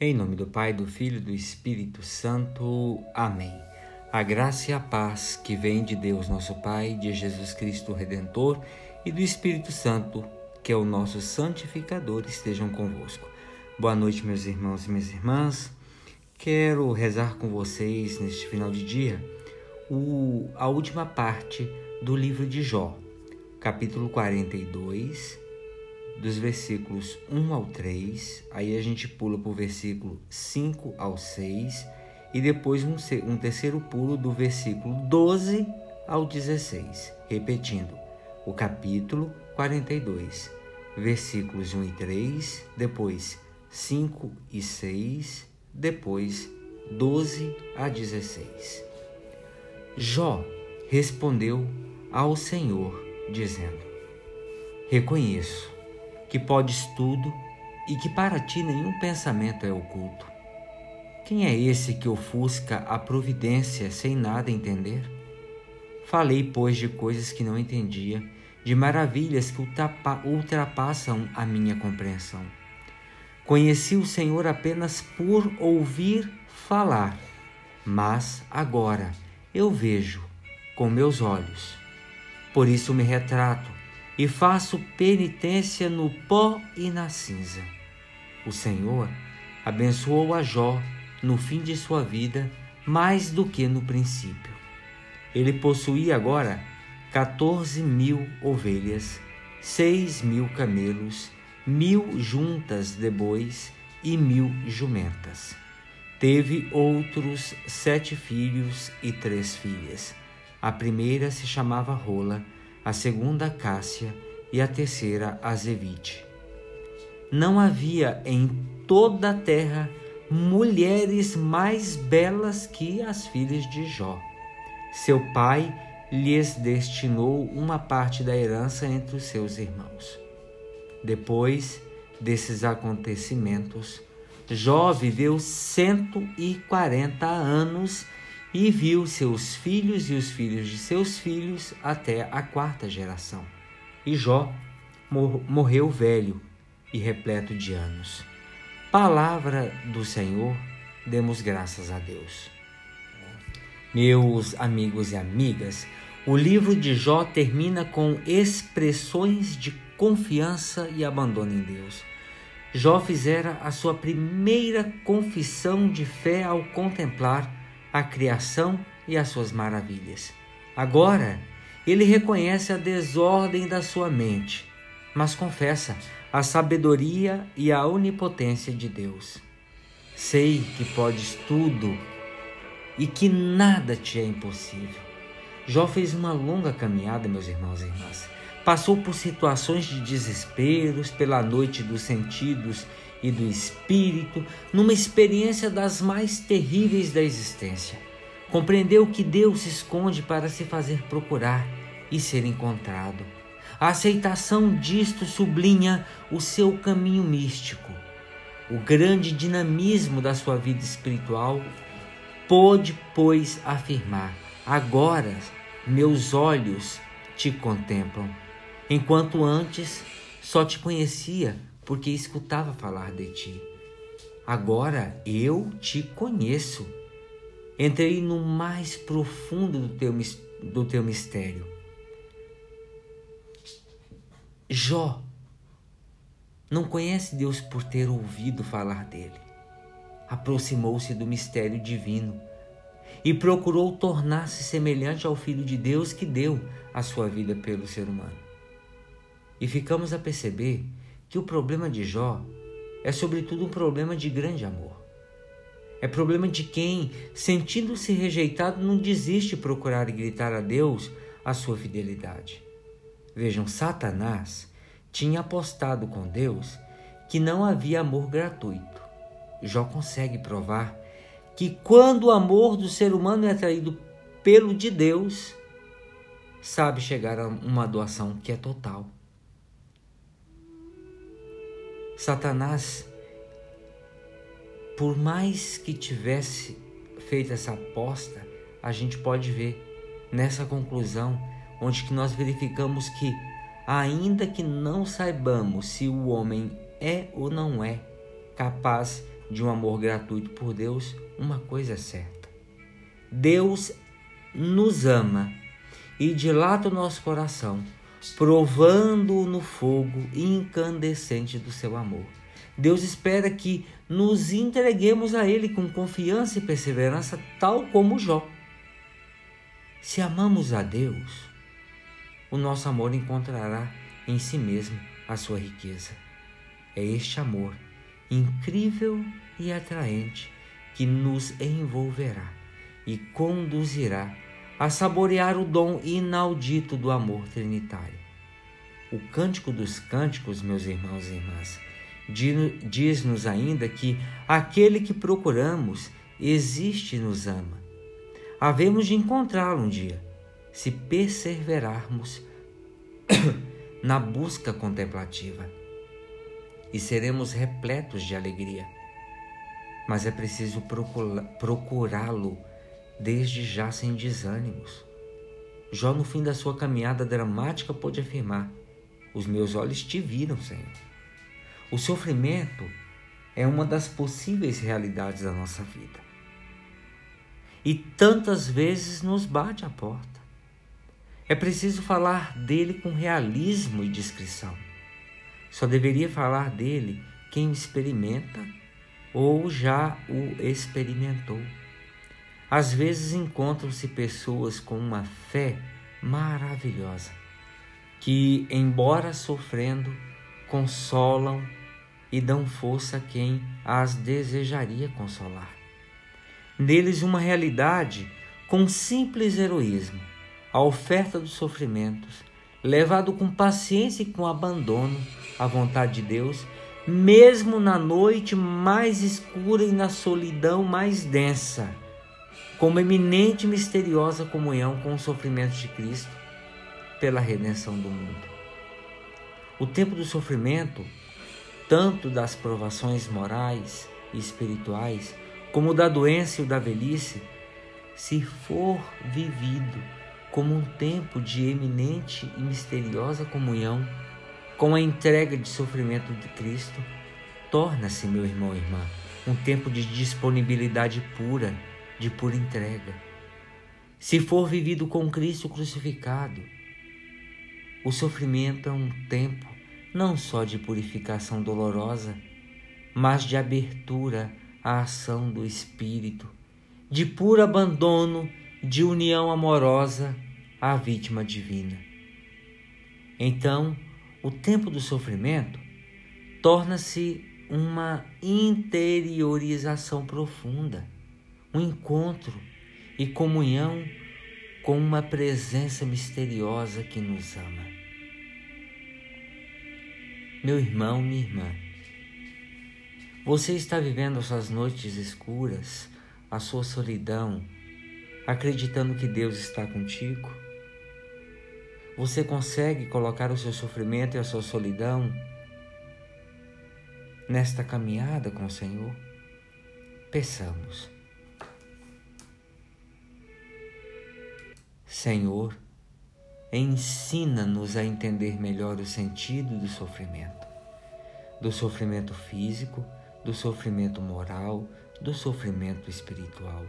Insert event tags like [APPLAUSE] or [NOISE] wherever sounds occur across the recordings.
Em nome do Pai, do Filho e do Espírito Santo. Amém. A graça e a paz que vem de Deus, nosso Pai, de Jesus Cristo Redentor e do Espírito Santo, que é o nosso santificador, estejam convosco. Boa noite, meus irmãos e minhas irmãs. Quero rezar com vocês neste final de dia o, a última parte do livro de Jó, capítulo 42 dos versículos 1 ao 3, aí a gente pula para o versículo 5 ao 6 e depois um, um terceiro pulo do versículo 12 ao 16, repetindo o capítulo 42, versículos 1 e 3, depois 5 e 6, depois 12 a 16. Jó respondeu ao Senhor, dizendo: Reconheço que podes tudo e que para ti nenhum pensamento é oculto. Quem é esse que ofusca a providência sem nada entender? Falei, pois, de coisas que não entendia, de maravilhas que ultrapassam a minha compreensão. Conheci o Senhor apenas por ouvir falar, mas agora eu vejo com meus olhos. Por isso me retrato e faço penitência no pó e na cinza. O Senhor abençoou a Jó no fim de sua vida mais do que no princípio. Ele possuía agora 14 mil ovelhas, seis mil camelos, mil juntas de bois e mil jumentas. Teve outros sete filhos e três filhas. A primeira se chamava Rola, a segunda Cássia e a terceira Azevite. Não havia em toda a terra mulheres mais belas que as filhas de Jó. Seu pai lhes destinou uma parte da herança entre os seus irmãos. Depois desses acontecimentos, Jó viveu cento e quarenta anos e viu seus filhos e os filhos de seus filhos até a quarta geração. E Jó morreu velho e repleto de anos. Palavra do Senhor, demos graças a Deus. Meus amigos e amigas, o livro de Jó termina com expressões de confiança e abandono em Deus. Jó fizera a sua primeira confissão de fé ao contemplar a criação e as suas maravilhas. Agora, ele reconhece a desordem da sua mente, mas confessa a sabedoria e a onipotência de Deus. Sei que podes tudo e que nada te é impossível. Jó fez uma longa caminhada, meus irmãos e irmãs. Passou por situações de desesperos, pela noite dos sentidos e do espírito, numa experiência das mais terríveis da existência. Compreendeu que Deus se esconde para se fazer procurar e ser encontrado. A aceitação disto sublinha o seu caminho místico. O grande dinamismo da sua vida espiritual pôde, pois, afirmar: Agora meus olhos te contemplam, enquanto antes só te conhecia porque escutava falar de ti. Agora eu te conheço. Entrei no mais profundo do teu, do teu mistério. Jó não conhece Deus por ter ouvido falar dele. Aproximou-se do mistério divino e procurou tornar-se semelhante ao Filho de Deus que deu a sua vida pelo ser humano. E ficamos a perceber que o problema de Jó é, sobretudo, um problema de grande amor. É problema de quem, sentindo-se rejeitado, não desiste de procurar e gritar a Deus a sua fidelidade. Vejam, Satanás tinha apostado com Deus que não havia amor gratuito. Jó consegue provar que quando o amor do ser humano é atraído pelo de Deus, sabe chegar a uma doação que é total. Satanás, por mais que tivesse feito essa aposta, a gente pode ver nessa conclusão, onde que nós verificamos que, ainda que não saibamos se o homem é ou não é capaz de um amor gratuito por Deus, uma coisa é certa: Deus nos ama e dilata o nosso coração, provando-o no fogo incandescente do seu amor. Deus espera que nos entreguemos a Ele com confiança e perseverança, tal como Jó. Se amamos a Deus, o nosso amor encontrará em si mesmo a sua riqueza. É este amor incrível e atraente que nos envolverá e conduzirá a saborear o dom inaudito do amor trinitário. O Cântico dos Cânticos, meus irmãos e irmãs, diz-nos ainda que aquele que procuramos existe e nos ama. Havemos de encontrá-lo um dia, se perseverarmos [COUGHS] na busca contemplativa, e seremos repletos de alegria. Mas é preciso procurá-lo desde já sem desânimos. Jó, no fim da sua caminhada dramática, pôde afirmar: Os meus olhos te viram, Senhor. O sofrimento é uma das possíveis realidades da nossa vida. E tantas vezes nos bate a porta. É preciso falar dele com realismo e discrição. Só deveria falar dele quem experimenta ou já o experimentou. Às vezes encontram-se pessoas com uma fé maravilhosa, que, embora sofrendo, consolam e dão força a quem as desejaria consolar. Neles, uma realidade com simples heroísmo, a oferta dos sofrimentos, levado com paciência e com abandono à vontade de Deus, mesmo na noite mais escura e na solidão mais densa como eminente e misteriosa comunhão com os sofrimentos de Cristo pela redenção do mundo. O tempo do sofrimento, tanto das provações morais e espirituais, como da doença e da velhice, se for vivido como um tempo de eminente e misteriosa comunhão com a entrega de sofrimento de Cristo, torna-se, meu irmão e irmã, um tempo de disponibilidade pura de pura entrega. Se for vivido com Cristo crucificado, o sofrimento é um tempo não só de purificação dolorosa, mas de abertura à ação do Espírito, de puro abandono, de união amorosa à vítima divina. Então, o tempo do sofrimento torna-se uma interiorização profunda um encontro e comunhão com uma presença misteriosa que nos ama. Meu irmão, minha irmã, você está vivendo as suas noites escuras, a sua solidão, acreditando que Deus está contigo? Você consegue colocar o seu sofrimento e a sua solidão nesta caminhada com o Senhor? Peçamos. Senhor, ensina-nos a entender melhor o sentido do sofrimento, do sofrimento físico, do sofrimento moral, do sofrimento espiritual.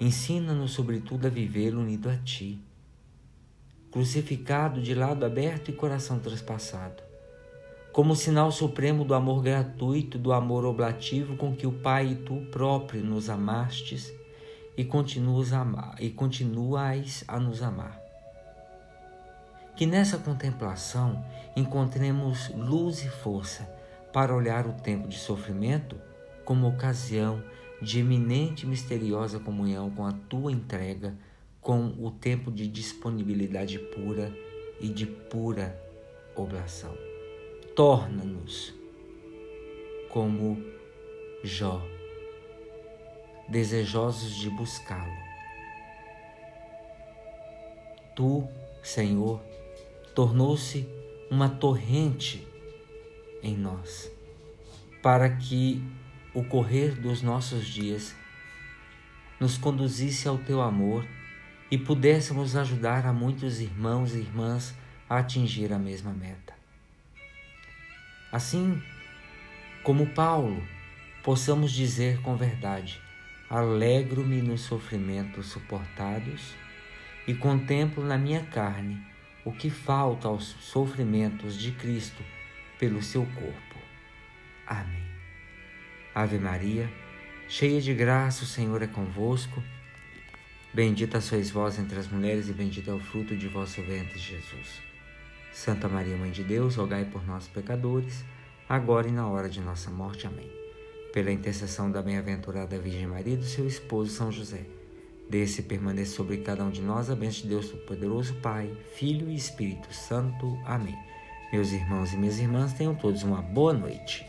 Ensina-nos, sobretudo, a viver unido a Ti, crucificado de lado aberto e coração traspassado, como sinal supremo do amor gratuito, do amor oblativo com que o Pai e Tu próprio nos amastes e continuas a amar, e continuais a nos amar. Que nessa contemplação encontremos luz e força para olhar o tempo de sofrimento como ocasião de eminente e misteriosa comunhão com a tua entrega, com o tempo de disponibilidade pura e de pura oblação. Torna-nos como Jó desejosos de buscá-lo. Tu, Senhor, tornou-se uma torrente em nós, para que o correr dos nossos dias nos conduzisse ao teu amor e pudéssemos ajudar a muitos irmãos e irmãs a atingir a mesma meta. Assim como Paulo, possamos dizer com verdade: alegro-me nos sofrimentos suportados e contemplo na minha carne o que falta aos sofrimentos de Cristo pelo seu corpo. Amém. Ave Maria, cheia de graça, o Senhor é convosco. Bendita sois vós entre as mulheres, e bendito é o fruto de vosso ventre, Jesus. Santa Maria, Mãe de Deus, rogai por nós, pecadores, agora e na hora de nossa morte. Amém. Pela intercessão da bem-aventurada Virgem Maria e do seu esposo São José, desce e permaneça sobre cada um de nós a bênção de Deus Todo-Poderoso, Pai, Filho e Espírito Santo. Amém. Meus irmãos e minhas irmãs, tenham todos uma boa noite.